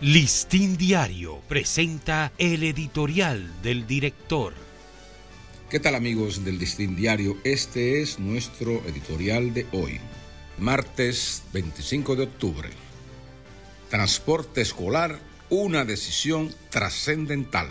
Listín Diario presenta el editorial del director. ¿Qué tal amigos del Listín Diario? Este es nuestro editorial de hoy, martes 25 de octubre. Transporte escolar, una decisión trascendental.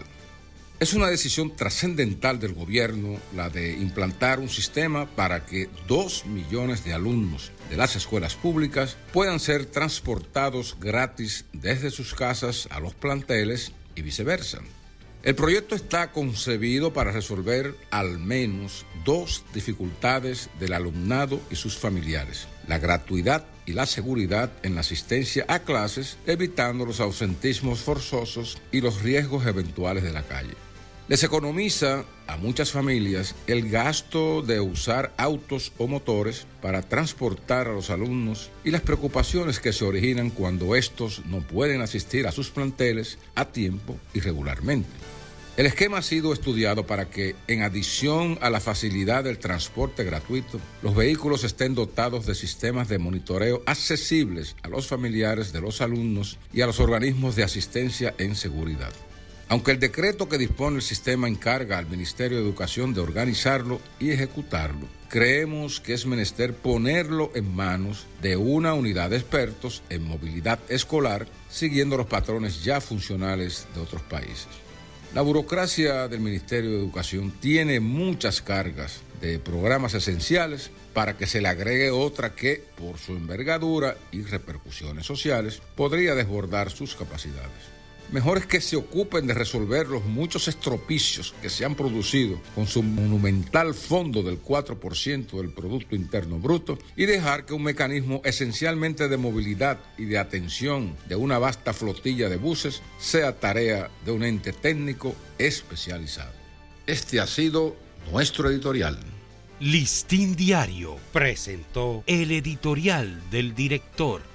Es una decisión trascendental del gobierno la de implantar un sistema para que dos millones de alumnos de las escuelas públicas puedan ser transportados gratis desde sus casas a los planteles y viceversa. El proyecto está concebido para resolver al menos dos dificultades del alumnado y sus familiares, la gratuidad y la seguridad en la asistencia a clases, evitando los ausentismos forzosos y los riesgos eventuales de la calle. Les economiza a muchas familias el gasto de usar autos o motores para transportar a los alumnos y las preocupaciones que se originan cuando estos no pueden asistir a sus planteles a tiempo y regularmente. El esquema ha sido estudiado para que, en adición a la facilidad del transporte gratuito, los vehículos estén dotados de sistemas de monitoreo accesibles a los familiares de los alumnos y a los organismos de asistencia en seguridad. Aunque el decreto que dispone el sistema encarga al Ministerio de Educación de organizarlo y ejecutarlo, creemos que es menester ponerlo en manos de una unidad de expertos en movilidad escolar, siguiendo los patrones ya funcionales de otros países. La burocracia del Ministerio de Educación tiene muchas cargas de programas esenciales para que se le agregue otra que, por su envergadura y repercusiones sociales, podría desbordar sus capacidades. Mejor es que se ocupen de resolver los muchos estropicios que se han producido con su monumental fondo del 4% del Producto Interno Bruto y dejar que un mecanismo esencialmente de movilidad y de atención de una vasta flotilla de buses sea tarea de un ente técnico especializado. Este ha sido nuestro editorial. Listín Diario presentó el editorial del director.